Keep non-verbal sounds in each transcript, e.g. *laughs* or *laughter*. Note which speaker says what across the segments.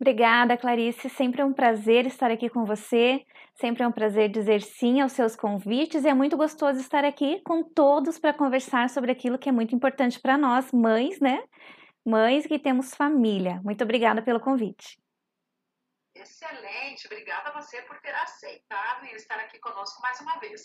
Speaker 1: Obrigada, Clarice. Sempre é um prazer estar aqui com você. Sempre é um prazer dizer sim aos seus convites e é muito gostoso estar aqui com todos para conversar sobre aquilo que é muito importante para nós, mães, né? Mães que temos família. Muito obrigada pelo convite.
Speaker 2: Excelente, obrigada a você por ter aceitado e estar aqui conosco mais uma vez.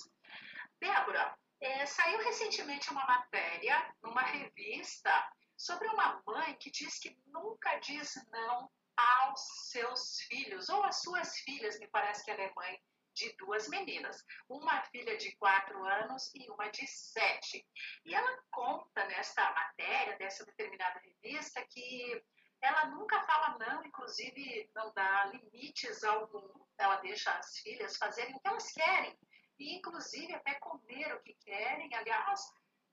Speaker 2: Débora, é, saiu recentemente uma matéria numa revista sobre uma mãe que diz que nunca diz não aos seus filhos, ou às suas filhas, me parece que ela é mãe de duas meninas, uma filha de quatro anos e uma de sete. E ela conta nesta matéria, dessa determinada revista, que ela nunca fala não, inclusive não dá limites algum, ela deixa as filhas fazerem o que elas querem, e inclusive até comer o que querem, aliás,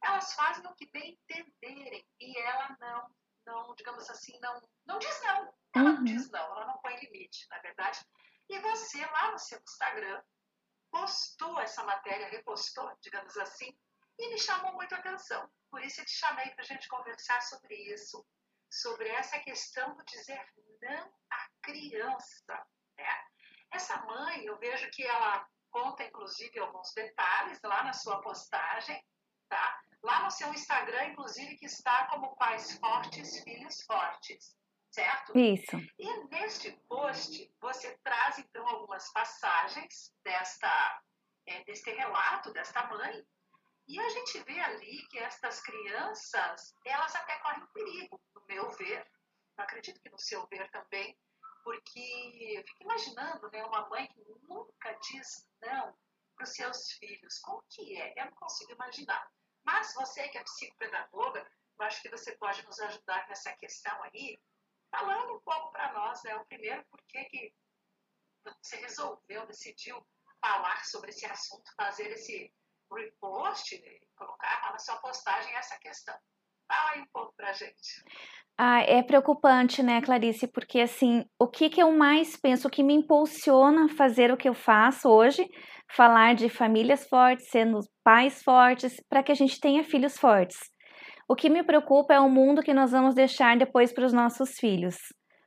Speaker 2: elas fazem o que bem entenderem, e ela não, não digamos assim, não, não diz não, ela uhum. não diz não, ela não põe limite, na verdade. E você, lá no seu Instagram, postou essa matéria, repostou, digamos assim, e me chamou muito a atenção. Por isso eu te chamei para a gente conversar sobre isso, sobre essa questão do dizer não à criança. Né? Essa mãe, eu vejo que ela conta, inclusive, alguns detalhes lá na sua postagem, tá? Lá no seu Instagram, inclusive, que está como pais fortes, filhos fortes certo?
Speaker 1: Isso.
Speaker 2: E neste post você traz então algumas passagens desta é, deste relato desta mãe e a gente vê ali que estas crianças elas até correm perigo, no meu ver. Acredito que no seu ver também, porque eu fico imaginando, né, uma mãe que nunca diz não para os seus filhos. Como que é? Eu não consigo imaginar. Mas você que é psicopedagoga, eu acho que você pode nos ajudar nessa questão aí, falando um pouco para nós, né? O primeiro, por que você resolveu, decidiu falar sobre esse assunto, fazer esse repost, colocar na sua postagem essa questão. Fala aí um pouco para gente.
Speaker 1: Ah, é preocupante, né, Clarice? Porque assim, o que, que eu mais penso, o que me impulsiona a fazer o que eu faço hoje, falar de famílias fortes, sendo pais fortes, para que a gente tenha filhos fortes. O que me preocupa é o mundo que nós vamos deixar depois para os nossos filhos.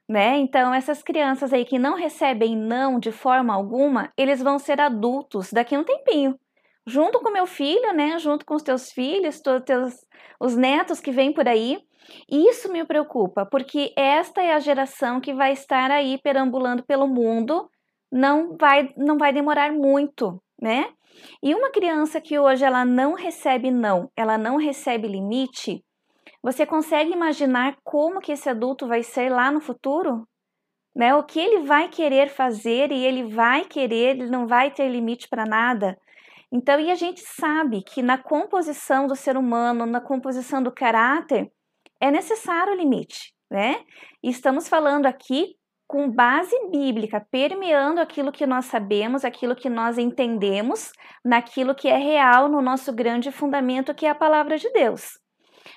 Speaker 1: Né? Então, essas crianças aí que não recebem não de forma alguma, eles vão ser adultos daqui a um tempinho. Junto com meu filho, né? Junto com os teus filhos, todos teus, os netos que vêm por aí. Isso me preocupa, porque esta é a geração que vai estar aí perambulando pelo mundo. Não vai, não vai demorar muito, né? E uma criança que hoje ela não recebe não, ela não recebe limite, você consegue imaginar como que esse adulto vai ser lá no futuro? Né? O que ele vai querer fazer e ele vai querer, ele não vai ter limite para nada. Então, e a gente sabe que na composição do ser humano, na composição do caráter, é necessário o limite, né? E estamos falando aqui com base bíblica, permeando aquilo que nós sabemos, aquilo que nós entendemos, naquilo que é real no nosso grande fundamento, que é a palavra de Deus.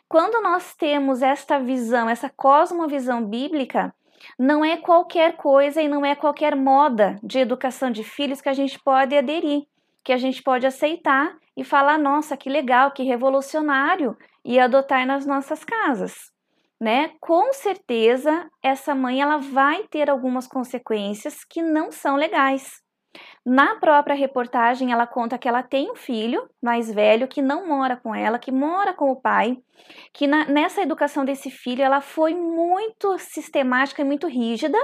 Speaker 1: Quando nós temos esta visão, essa cosmovisão bíblica, não é qualquer coisa e não é qualquer moda de educação de filhos que a gente pode aderir, que a gente pode aceitar e falar: nossa, que legal, que revolucionário, e adotar nas nossas casas né? Com certeza essa mãe ela vai ter algumas consequências que não são legais. Na própria reportagem, ela conta que ela tem um filho mais velho que não mora com ela, que mora com o pai, que na, nessa educação desse filho ela foi muito sistemática e muito rígida.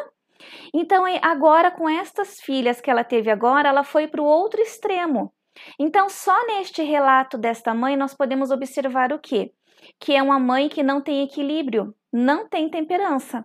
Speaker 1: Então, agora com estas filhas que ela teve agora, ela foi para o outro extremo. Então, só neste relato desta mãe nós podemos observar o quê? que é uma mãe que não tem equilíbrio, não tem temperança.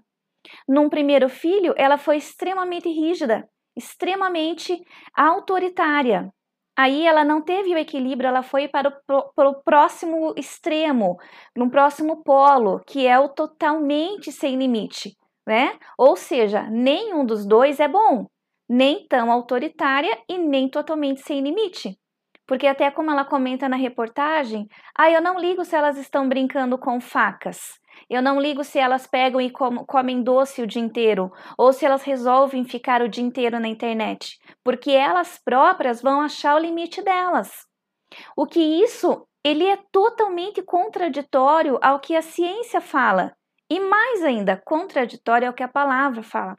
Speaker 1: Num primeiro filho, ela foi extremamente rígida, extremamente autoritária. Aí ela não teve o equilíbrio, ela foi para o, para o próximo extremo, no próximo polo, que é o totalmente sem limite, né? Ou seja, nenhum dos dois é bom, nem tão autoritária e nem totalmente sem limite. Porque até como ela comenta na reportagem, ah, eu não ligo se elas estão brincando com facas. Eu não ligo se elas pegam e comem doce o dia inteiro ou se elas resolvem ficar o dia inteiro na internet, porque elas próprias vão achar o limite delas. O que isso, ele é totalmente contraditório ao que a ciência fala e mais ainda contraditório ao que a palavra fala.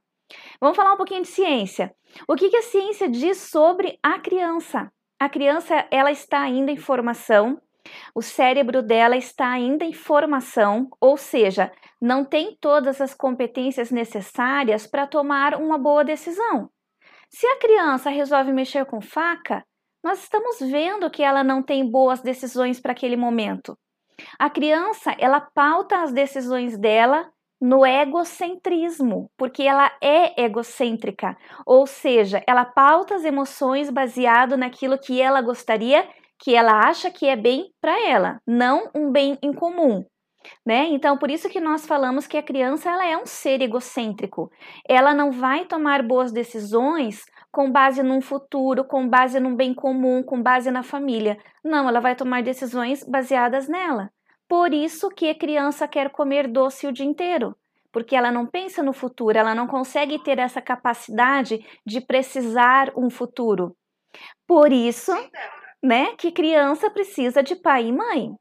Speaker 1: Vamos falar um pouquinho de ciência. O que, que a ciência diz sobre a criança? A criança ela está ainda em formação, o cérebro dela está ainda em formação, ou seja, não tem todas as competências necessárias para tomar uma boa decisão. Se a criança resolve mexer com faca, nós estamos vendo que ela não tem boas decisões para aquele momento. A criança, ela pauta as decisões dela no egocentrismo, porque ela é egocêntrica, ou seja, ela pauta as emoções baseado naquilo que ela gostaria, que ela acha que é bem para ela, não um bem em comum. Né? Então, por isso que nós falamos que a criança ela é um ser egocêntrico. Ela não vai tomar boas decisões com base num futuro, com base num bem comum, com base na família. Não, ela vai tomar decisões baseadas nela. Por isso que a criança quer comer doce o dia inteiro, porque ela não pensa no futuro, ela não consegue ter essa capacidade de precisar um futuro. Por isso, né, que criança precisa de pai e mãe.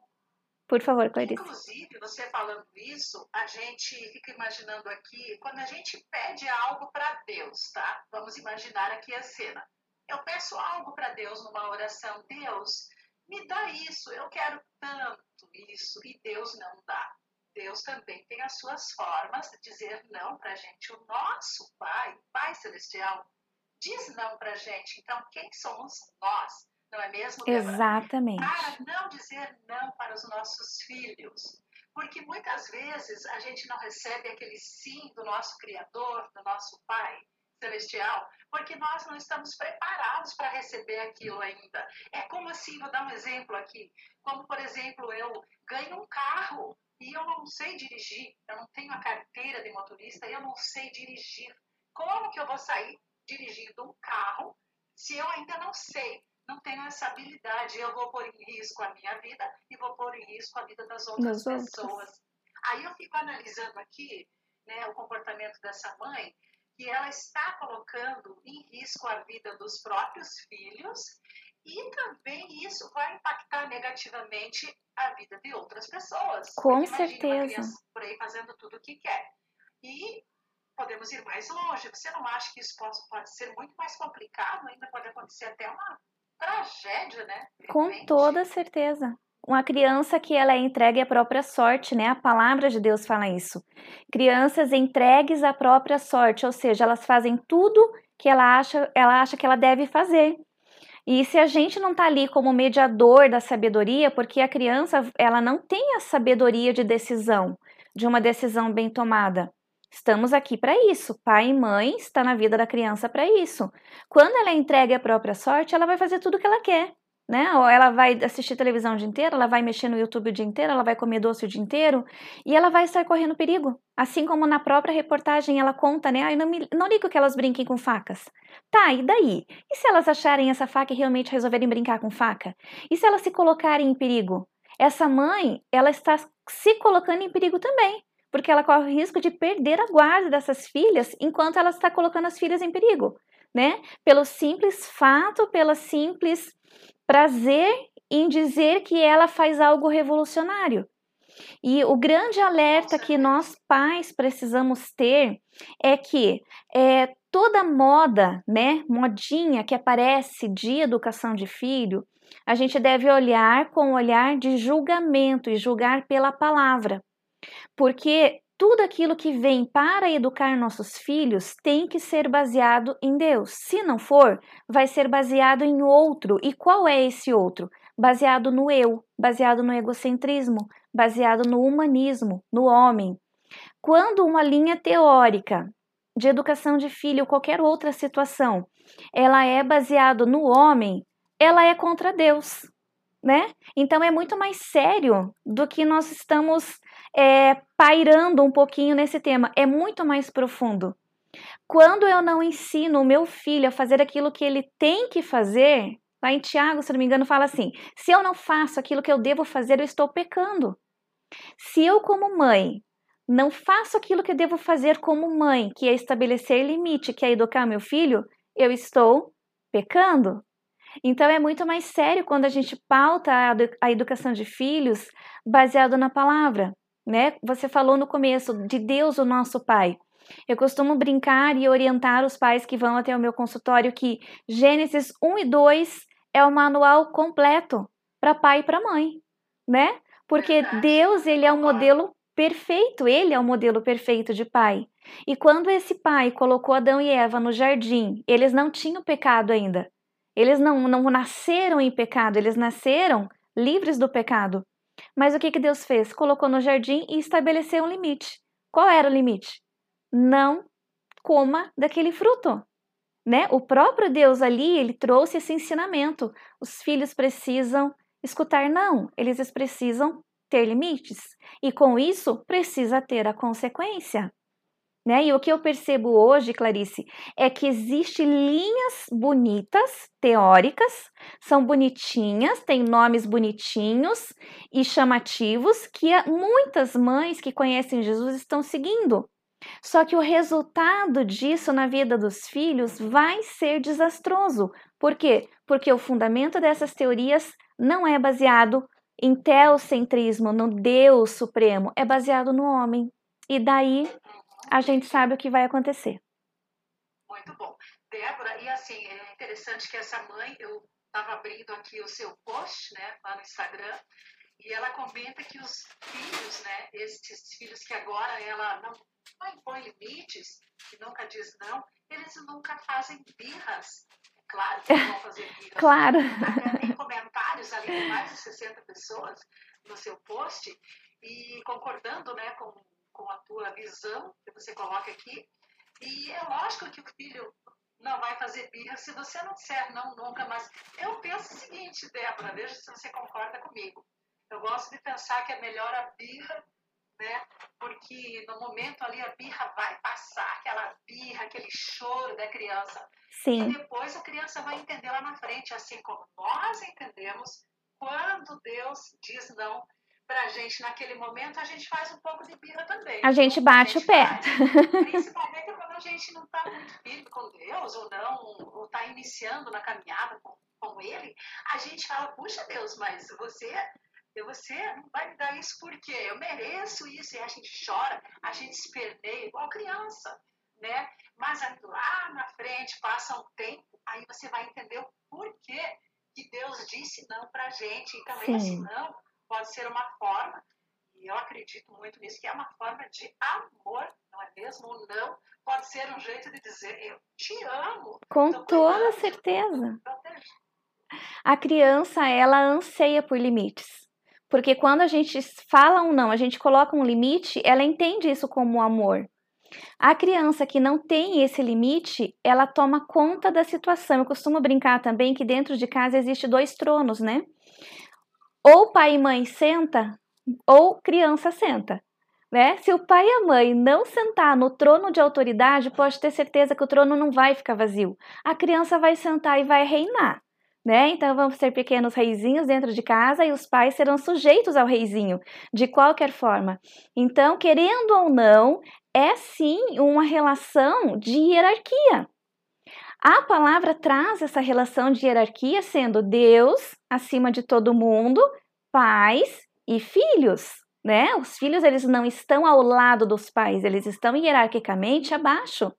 Speaker 1: Por favor, Clarice.
Speaker 2: Inclusive, você falando isso, a gente fica imaginando aqui, quando a gente pede algo para Deus, tá? Vamos imaginar aqui a cena. Eu peço algo para Deus numa oração. Deus, me dá isso, eu quero tanto isso, e Deus não dá. Deus também tem as suas formas de dizer não para a gente. O nosso Pai, Pai Celestial, diz não para a gente. Então, quem somos nós? Não é mesmo?
Speaker 1: Débora? Exatamente.
Speaker 2: Para não dizer não para os nossos filhos. Porque muitas vezes a gente não recebe aquele sim do nosso Criador, do nosso Pai celestial, porque nós não estamos preparados para receber aquilo ainda. É como assim, vou dar um exemplo aqui, como por exemplo, eu ganho um carro e eu não sei dirigir, eu não tenho a carteira de motorista e eu não sei dirigir. Como que eu vou sair dirigindo um carro se eu ainda não sei? Não tenho essa habilidade, eu vou pôr em risco a minha vida e vou pôr em risco a vida das outras das pessoas. Outras. Aí eu fico analisando aqui né, o comportamento dessa mãe que ela está colocando em risco a vida dos próprios filhos e também isso vai impactar negativamente a vida de outras pessoas.
Speaker 1: Com certeza.
Speaker 2: Uma por aí fazendo tudo o que quer. E podemos ir mais longe. Você não acha que isso pode, pode ser muito mais complicado? Ainda pode acontecer até uma tragédia, né?
Speaker 1: Com toda certeza uma criança que ela é entregue à própria sorte, né? A palavra de Deus fala isso. Crianças entregues à própria sorte, ou seja, elas fazem tudo que ela acha, ela acha que ela deve fazer. E se a gente não está ali como mediador da sabedoria, porque a criança ela não tem a sabedoria de decisão, de uma decisão bem tomada. Estamos aqui para isso. Pai e mãe está na vida da criança para isso. Quando ela é entregue à própria sorte, ela vai fazer tudo o que ela quer né? Ou ela vai assistir televisão o dia inteiro, ela vai mexer no YouTube o dia inteiro, ela vai comer doce o dia inteiro e ela vai estar correndo perigo. Assim como na própria reportagem ela conta, né? Ah, não, me, não ligo que elas brinquem com facas. Tá, e daí? E se elas acharem essa faca e realmente resolverem brincar com faca? E se elas se colocarem em perigo? Essa mãe, ela está se colocando em perigo também, porque ela corre o risco de perder a guarda dessas filhas enquanto ela está colocando as filhas em perigo, né? Pelo simples fato, pela simples prazer em dizer que ela faz algo revolucionário. E o grande alerta que nós pais precisamos ter é que é, toda moda, né, modinha que aparece de educação de filho, a gente deve olhar com um olhar de julgamento e julgar pela palavra. Porque tudo aquilo que vem para educar nossos filhos tem que ser baseado em Deus. Se não for, vai ser baseado em outro. E qual é esse outro? Baseado no eu, baseado no egocentrismo, baseado no humanismo, no homem. Quando uma linha teórica de educação de filho ou qualquer outra situação, ela é baseada no homem, ela é contra Deus, né? Então é muito mais sério do que nós estamos é, pairando um pouquinho nesse tema. É muito mais profundo. Quando eu não ensino o meu filho a fazer aquilo que ele tem que fazer, lá em Tiago, se não me engano, fala assim: se eu não faço aquilo que eu devo fazer, eu estou pecando. Se eu, como mãe, não faço aquilo que eu devo fazer como mãe, que é estabelecer limite, que é educar meu filho, eu estou pecando. Então é muito mais sério quando a gente pauta a educação de filhos baseado na palavra né? Você falou no começo de Deus, o nosso Pai. Eu costumo brincar e orientar os pais que vão até o meu consultório que Gênesis 1 e 2 é o manual completo para pai e para mãe, né? Porque Deus, ele é o modelo perfeito, ele é o modelo perfeito de pai. E quando esse pai colocou Adão e Eva no jardim, eles não tinham pecado ainda. Eles não, não nasceram em pecado, eles nasceram livres do pecado. Mas o que, que Deus fez? Colocou no jardim e estabeleceu um limite. Qual era o limite? Não coma daquele fruto. Né? O próprio Deus ali, ele trouxe esse ensinamento. Os filhos precisam escutar não, eles precisam ter limites. E com isso, precisa ter a consequência. Né? E o que eu percebo hoje, Clarice, é que existem linhas bonitas, teóricas, são bonitinhas, têm nomes bonitinhos e chamativos que muitas mães que conhecem Jesus estão seguindo. Só que o resultado disso na vida dos filhos vai ser desastroso. Por quê? Porque o fundamento dessas teorias não é baseado em teocentrismo, no Deus Supremo, é baseado no homem. E daí a gente sabe o que vai acontecer.
Speaker 2: Muito bom. Débora, e assim, é interessante que essa mãe, eu estava abrindo aqui o seu post, né, lá no Instagram, e ela comenta que os filhos, né, esses filhos que agora ela não, não impõe limites, que nunca diz não, eles nunca fazem birras. Claro que vão fazer *laughs* birras.
Speaker 1: claro.
Speaker 2: Tem comentários ali de mais de 60 pessoas no seu post, e concordando né, com com a tua visão que você coloca aqui. E é lógico que o filho não vai fazer birra se você não disser não nunca, mas eu penso o seguinte, Débora, veja se você concorda comigo. Eu gosto de pensar que é melhor a birra, né? Porque no momento ali a birra vai passar, aquela birra, aquele choro da criança.
Speaker 1: Sim.
Speaker 2: E depois a criança vai entender lá na frente, assim como nós entendemos quando Deus diz não pra gente naquele momento, a gente faz um pouco de birra também.
Speaker 1: A gente bate a gente o pé.
Speaker 2: Faz. Principalmente quando a gente não está muito firme com Deus, ou não, ou está iniciando na caminhada com, com Ele, a gente fala, puxa Deus, mas você você não vai me dar isso porque eu mereço isso. E a gente chora, a gente esperneia igual criança, né? Mas aí, lá na frente, passa um tempo, aí você vai entender o porquê que Deus disse não pra gente. E também Sim. esse não pode ser uma forma, e eu acredito muito nisso, que é uma forma de amor, não é mesmo? Não pode ser um jeito de dizer eu te amo.
Speaker 1: Com toda certeza. A criança, ela anseia por limites. Porque quando a gente fala um não, a gente coloca um limite, ela entende isso como amor. A criança que não tem esse limite, ela toma conta da situação. Eu costumo brincar também que dentro de casa existe dois tronos, né? Ou pai e mãe senta, ou criança senta. Né? Se o pai e a mãe não sentar no trono de autoridade, pode ter certeza que o trono não vai ficar vazio. A criança vai sentar e vai reinar. Né? Então vamos ser pequenos reizinhos dentro de casa e os pais serão sujeitos ao reizinho, de qualquer forma. Então, querendo ou não, é sim uma relação de hierarquia. A palavra traz essa relação de hierarquia sendo Deus acima de todo mundo, pais e filhos, né? Os filhos eles não estão ao lado dos pais, eles estão hierarquicamente abaixo.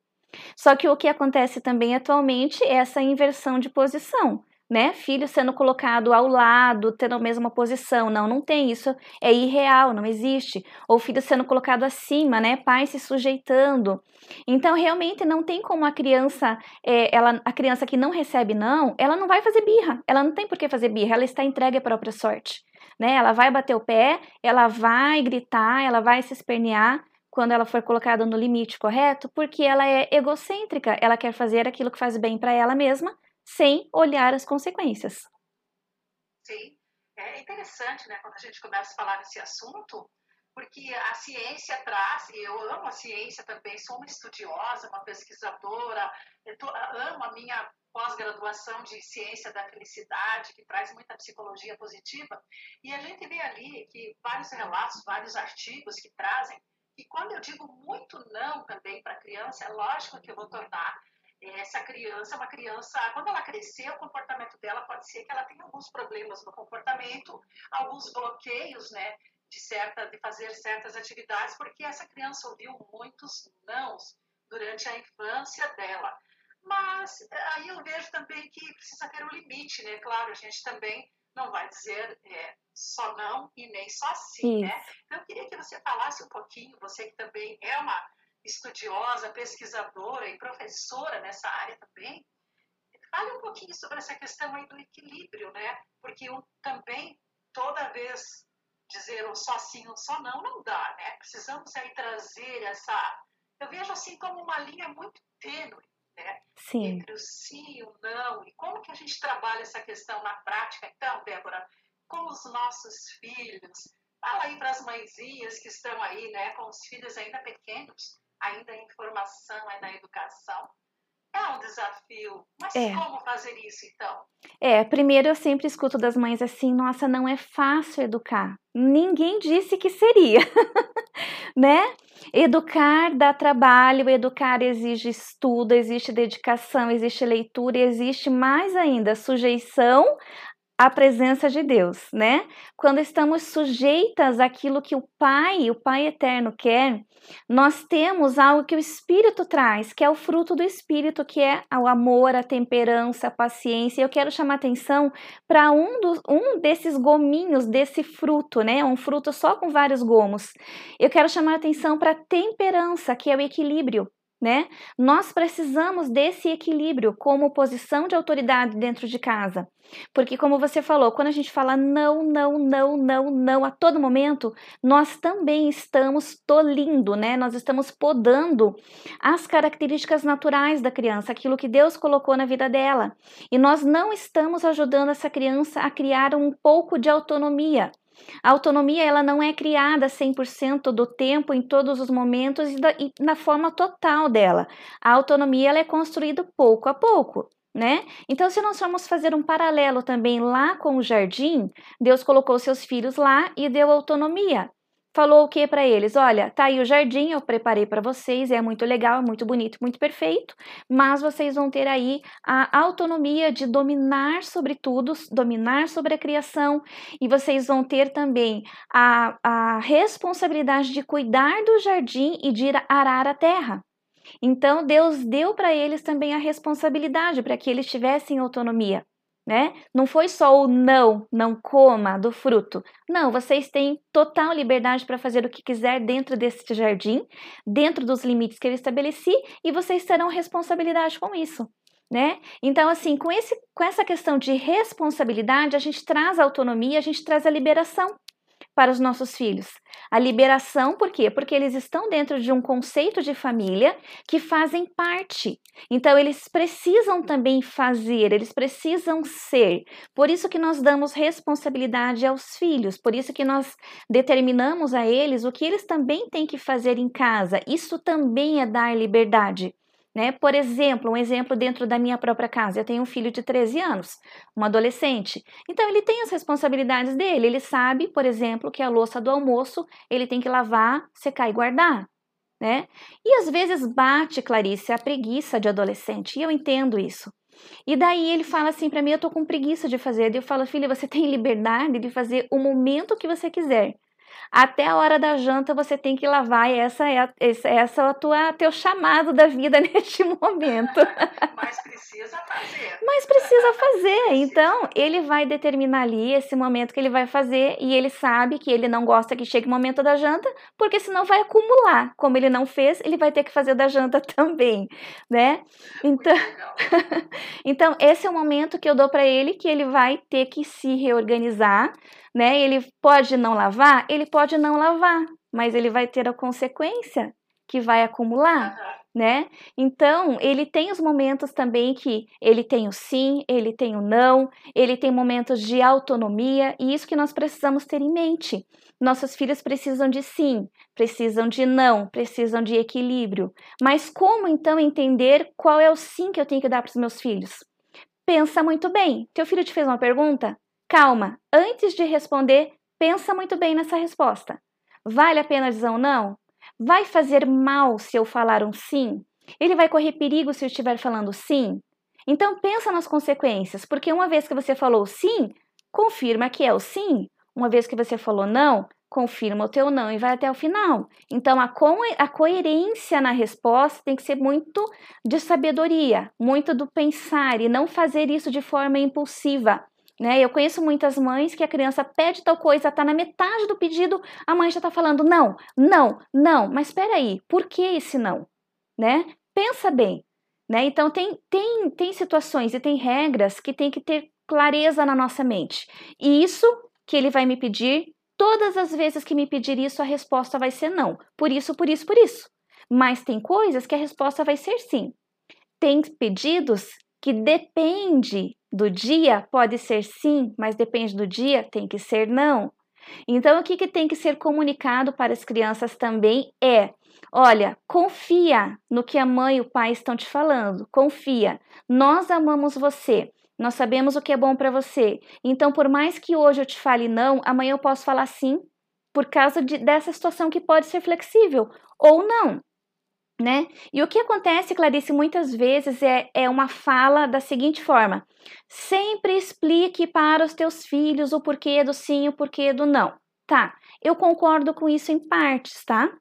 Speaker 1: Só que o que acontece também atualmente é essa inversão de posição né? Filho sendo colocado ao lado, tendo a mesma posição. Não, não tem isso. É irreal, não existe. Ou filho sendo colocado acima, né? Pai se sujeitando. Então, realmente não tem como a criança, é, ela, a criança que não recebe não, ela não vai fazer birra. Ela não tem por que fazer birra. Ela está entregue à própria sorte. Né? Ela vai bater o pé, ela vai gritar, ela vai se espernear quando ela for colocada no limite correto, porque ela é egocêntrica, ela quer fazer aquilo que faz bem para ela mesma, sem olhar as consequências.
Speaker 2: Sim, é interessante, né, quando a gente começa a falar nesse assunto, porque a ciência traz, e eu amo a ciência também, sou uma estudiosa, uma pesquisadora, tô, amo a minha pós-graduação de ciência da felicidade, que traz muita psicologia positiva, e a gente vê ali que vários relatos, vários artigos que trazem, e quando eu digo muito não também para a criança, é lógico que eu vou tornar essa criança, uma criança, quando ela crescer, o comportamento dela pode ser que ela tenha alguns problemas no comportamento, alguns bloqueios, né, de, certa, de fazer certas atividades, porque essa criança ouviu muitos nãos durante a infância dela. Mas aí eu vejo também que precisa ter um limite, né? Claro, a gente também não vai dizer é, só não e nem só sim, né? Então eu queria que você falasse um pouquinho, você que também é uma estudiosa, pesquisadora e professora nessa área também, fale um pouquinho sobre essa questão aí do equilíbrio, né? Porque eu também, toda vez dizer um só sim ou só não, não dá, né? Precisamos aí trazer essa... Eu vejo assim como uma linha muito tênue, né?
Speaker 1: Sim.
Speaker 2: Entre o sim e o não. E como que a gente trabalha essa questão na prática, então, Débora, com os nossos filhos? Fala aí para as mãezinhas que estão aí, né, com os filhos ainda pequenos, ainda em formação, ainda na educação. É um desafio, mas é. como fazer isso então?
Speaker 1: É, primeiro eu sempre escuto das mães assim: nossa, não é fácil educar. Ninguém disse que seria, *laughs* né? Educar dá trabalho, educar exige estudo, existe dedicação, existe leitura, existe mais ainda sujeição a presença de Deus, né? Quando estamos sujeitas àquilo que o Pai, o Pai eterno quer, nós temos algo que o Espírito traz, que é o fruto do Espírito, que é o amor, a temperança, a paciência. Eu quero chamar atenção para um, um desses gominhos desse fruto, né? Um fruto só com vários gomos. Eu quero chamar atenção para a temperança, que é o equilíbrio né? Nós precisamos desse equilíbrio como posição de autoridade dentro de casa. Porque, como você falou, quando a gente fala não, não, não, não, não a todo momento, nós também estamos tolindo, né? Nós estamos podando as características naturais da criança, aquilo que Deus colocou na vida dela. E nós não estamos ajudando essa criança a criar um pouco de autonomia. A autonomia ela não é criada 100% do tempo, em todos os momentos e, da, e na forma total dela. A autonomia ela é construída pouco a pouco. Né? Então, se nós formos fazer um paralelo também lá com o jardim, Deus colocou seus filhos lá e deu autonomia falou o que para eles? Olha, tá aí o jardim, eu preparei para vocês, é muito legal, é muito bonito, muito perfeito, mas vocês vão ter aí a autonomia de dominar sobre tudo, dominar sobre a criação, e vocês vão ter também a, a responsabilidade de cuidar do jardim e de arar a terra. Então, Deus deu para eles também a responsabilidade para que eles tivessem autonomia né? Não foi só o não, não coma do fruto. Não, vocês têm total liberdade para fazer o que quiser dentro desse jardim, dentro dos limites que eu estabeleci, e vocês terão responsabilidade com isso. Né? Então, assim, com, esse, com essa questão de responsabilidade, a gente traz a autonomia, a gente traz a liberação para os nossos filhos. A liberação, por quê? Porque eles estão dentro de um conceito de família que fazem parte. Então, eles precisam também fazer, eles precisam ser. Por isso que nós damos responsabilidade aos filhos, por isso que nós determinamos a eles o que eles também têm que fazer em casa. Isso também é dar liberdade. Né? Por exemplo, um exemplo dentro da minha própria casa. Eu tenho um filho de 13 anos, um adolescente. Então ele tem as responsabilidades dele. Ele sabe, por exemplo, que a louça do almoço ele tem que lavar, secar e guardar. Né? E às vezes bate, Clarice, a preguiça de adolescente. E eu entendo isso. E daí ele fala assim para mim: eu tô com preguiça de fazer. Eu falo, filha, você *laughs* tem liberdade de fazer o momento que você quiser. Até a hora da janta você tem que lavar, e essa é, a, essa é a tua, teu chamado da vida *laughs* neste momento. *laughs*
Speaker 2: Mas precisa fazer.
Speaker 1: Mas precisa fazer. Então, ele vai determinar ali esse momento que ele vai fazer e ele sabe que ele não gosta que chegue o momento da janta, porque senão vai acumular. Como ele não fez, ele vai ter que fazer da janta *laughs* também, né? Então, então esse é o momento que eu dou para ele que ele vai ter que se reorganizar né? Ele pode não lavar, ele pode não lavar, mas ele vai ter a consequência que vai acumular, né? Então, ele tem os momentos também que ele tem o sim, ele tem o não, ele tem momentos de autonomia, e isso que nós precisamos ter em mente. Nossos filhos precisam de sim, precisam de não, precisam de equilíbrio. Mas como então entender qual é o sim que eu tenho que dar para os meus filhos? Pensa muito bem. Teu filho te fez uma pergunta? Calma, antes de responder, pensa muito bem nessa resposta. Vale a pena dizer um não? Vai fazer mal se eu falar um sim? Ele vai correr perigo se eu estiver falando sim? Então pensa nas consequências, porque uma vez que você falou sim, confirma que é o sim. Uma vez que você falou não, confirma o teu não e vai até o final. Então, a, co a coerência na resposta tem que ser muito de sabedoria, muito do pensar e não fazer isso de forma impulsiva. Né? Eu conheço muitas mães que a criança pede tal coisa, está na metade do pedido, a mãe já está falando não, não, não. Mas espera aí, por que esse não? Né? Pensa bem. Né? Então, tem, tem, tem situações e tem regras que tem que ter clareza na nossa mente. E isso que ele vai me pedir Todas as vezes que me pedir isso, a resposta vai ser não. Por isso, por isso, por isso. Mas tem coisas que a resposta vai ser sim. Tem pedidos que depende do dia, pode ser sim, mas depende do dia, tem que ser não. Então, o que, que tem que ser comunicado para as crianças também é: olha, confia no que a mãe e o pai estão te falando, confia. Nós amamos você. Nós sabemos o que é bom para você. Então, por mais que hoje eu te fale não, amanhã eu posso falar sim, por causa de, dessa situação que pode ser flexível ou não. Né? E o que acontece, Clarice, muitas vezes é, é uma fala da seguinte forma: sempre explique para os teus filhos o porquê do sim o porquê do não. Tá, eu concordo com isso em partes, tá? O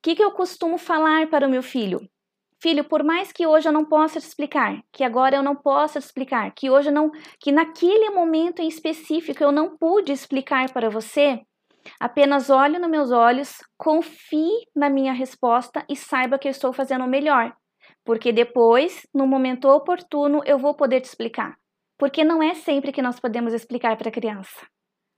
Speaker 1: que, que eu costumo falar para o meu filho? Filho, por mais que hoje eu não possa te explicar, que agora eu não possa te explicar, que hoje não, que naquele momento em específico eu não pude explicar para você, apenas olhe nos meus olhos, confie na minha resposta e saiba que eu estou fazendo o melhor. Porque depois, no momento oportuno, eu vou poder te explicar. Porque não é sempre que nós podemos explicar para a criança,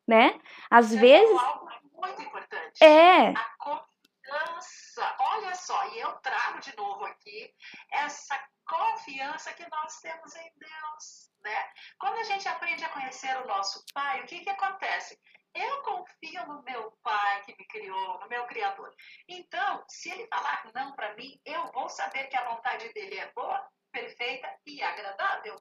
Speaker 1: né? Às
Speaker 2: Você
Speaker 1: vezes.
Speaker 2: Algo muito importante.
Speaker 1: É.
Speaker 2: A confiança. Olha só, e eu trago de novo aqui essa confiança que nós temos em Deus, né? Quando a gente aprende a conhecer o nosso Pai, o que que acontece? Eu confio no meu Pai que me criou, no meu Criador. Então, se ele falar não para mim, eu vou saber que a vontade dele é boa, perfeita e agradável.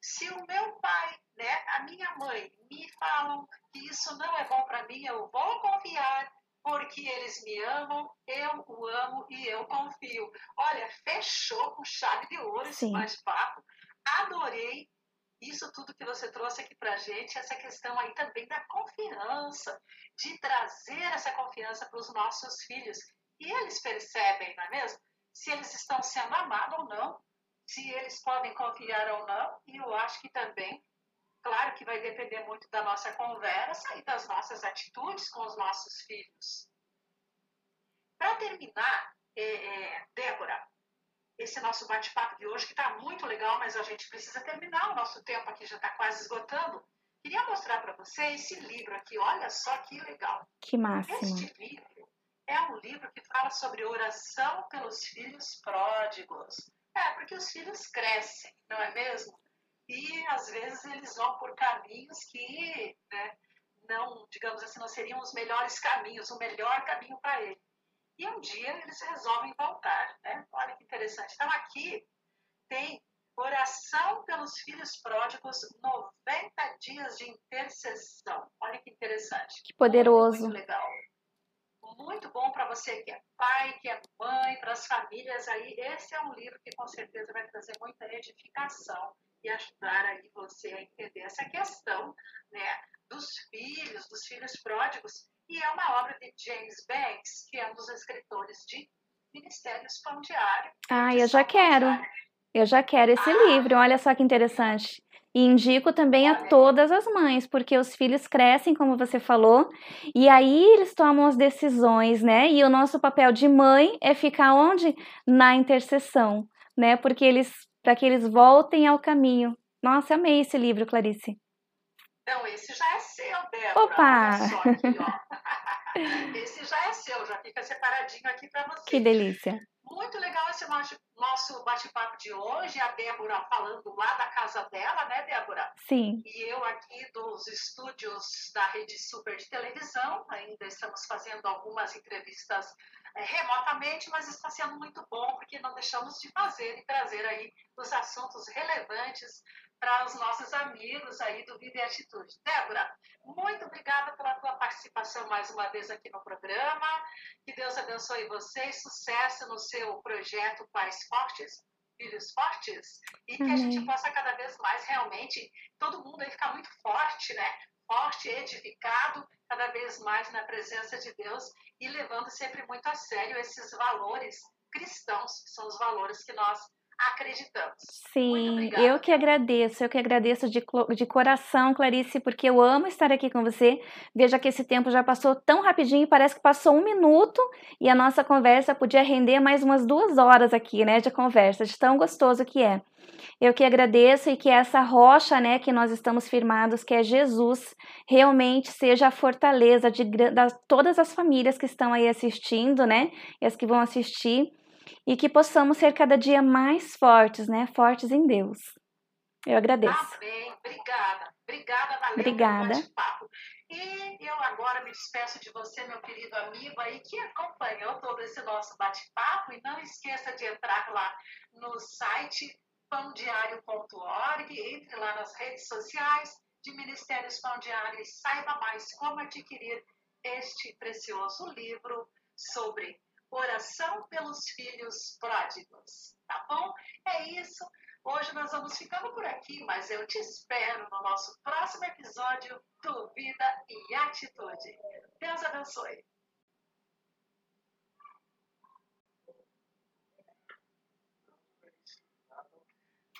Speaker 2: Se o meu pai, né, a minha mãe me falam que isso não é bom para mim, eu vou confiar porque eles me amam, eu o amo e eu confio. Olha, fechou com chave de ouro esse bate-papo. Adorei isso tudo que você trouxe aqui para gente, essa questão aí também da confiança, de trazer essa confiança para os nossos filhos. E eles percebem, não é mesmo? Se eles estão sendo amados ou não, se eles podem confiar ou não, e eu acho que também Claro que vai depender muito da nossa conversa e das nossas atitudes com os nossos filhos. Para terminar, é, é, Débora, esse nosso bate-papo de hoje, que está muito legal, mas a gente precisa terminar, o nosso tempo aqui já está quase esgotando. Queria mostrar para você esse livro aqui, olha só que legal.
Speaker 1: Que máximo.
Speaker 2: Este livro é um livro que fala sobre oração pelos filhos pródigos. É, porque os filhos crescem, não é mesmo? e às vezes eles vão por caminhos que né, não, digamos assim, não seriam os melhores caminhos, o melhor caminho para ele. E um dia eles resolvem voltar. Né? Olha que interessante. Então aqui tem oração pelos filhos pródigos, 90 dias de intercessão. Olha que interessante.
Speaker 1: Que poderoso.
Speaker 2: Muito, muito legal. Muito bom para você que é pai, que é mãe, para as famílias aí. Esse é um livro que com certeza vai trazer muita edificação e ajudar aí você a entender essa questão né, dos filhos, dos filhos pródigos. E é uma obra de James Banks, que é um dos escritores de Ministérios Pão Diário.
Speaker 1: Ah, eu já quero. Eu já quero esse ah. livro, olha só que interessante. E indico também a todas as mães, porque os filhos crescem, como você falou, e aí eles tomam as decisões, né? E o nosso papel de mãe é ficar onde? Na intercessão, né? Porque eles para que eles voltem ao caminho. Nossa, amei esse livro, Clarice.
Speaker 2: Não, esse já é seu, Débora.
Speaker 1: Opa!
Speaker 2: Aqui, *laughs* *laughs* esse já é seu, já fica separadinho aqui para você.
Speaker 1: Que delícia.
Speaker 2: Muito legal esse nosso bate-papo de hoje. A Débora falando lá da casa dela, né, Débora?
Speaker 1: Sim.
Speaker 2: E eu aqui dos estúdios da Rede Super de televisão. Ainda estamos fazendo algumas entrevistas remotamente, mas está sendo muito bom porque não deixamos de fazer e trazer aí os assuntos relevantes para os nossos amigos aí do Vida e Atitude. Débora, muito obrigada pela tua participação mais uma vez aqui no programa. Que Deus abençoe você, sucesso no seu projeto Pais Fortes, Filhos Fortes, e que a gente possa cada vez mais realmente, todo mundo aí ficar muito forte, né? Forte, edificado cada vez mais na presença de Deus e levando sempre muito a sério esses valores cristãos, que são os valores que nós acreditamos.
Speaker 1: Sim, eu que agradeço, eu que agradeço de, de coração, Clarice, porque eu amo estar aqui com você. Veja que esse tempo já passou tão rapidinho, parece que passou um minuto e a nossa conversa podia render mais umas duas horas aqui, né, de conversa, de tão gostoso que é. Eu que agradeço e que essa rocha, né, que nós estamos firmados, que é Jesus, realmente seja a fortaleza de, de todas as famílias que estão aí assistindo, né, e as que vão assistir e que possamos ser cada dia mais fortes, né? Fortes em Deus. Eu agradeço.
Speaker 2: Amém. Obrigada. Obrigada, valeu
Speaker 1: Obrigada.
Speaker 2: E eu agora me despeço de você, meu querido amigo aí, que acompanhou todo esse nosso bate-papo. E não esqueça de entrar lá no site pãodiário.org, entre lá nas redes sociais de Ministérios Pão Diário e saiba mais como adquirir este precioso livro sobre oração pelos filhos pródigos. Tá bom? É isso. Hoje nós vamos ficando por aqui, mas eu te espero no nosso próximo episódio do Vida e Atitude. Deus abençoe.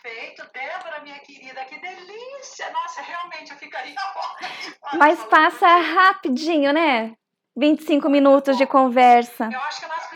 Speaker 2: Feito, Débora, minha querida, que delícia! Nossa, realmente eu ficaria *laughs*
Speaker 1: Mas passa rapidinho, né? 25 minutos de conversa.
Speaker 2: Eu acho que nós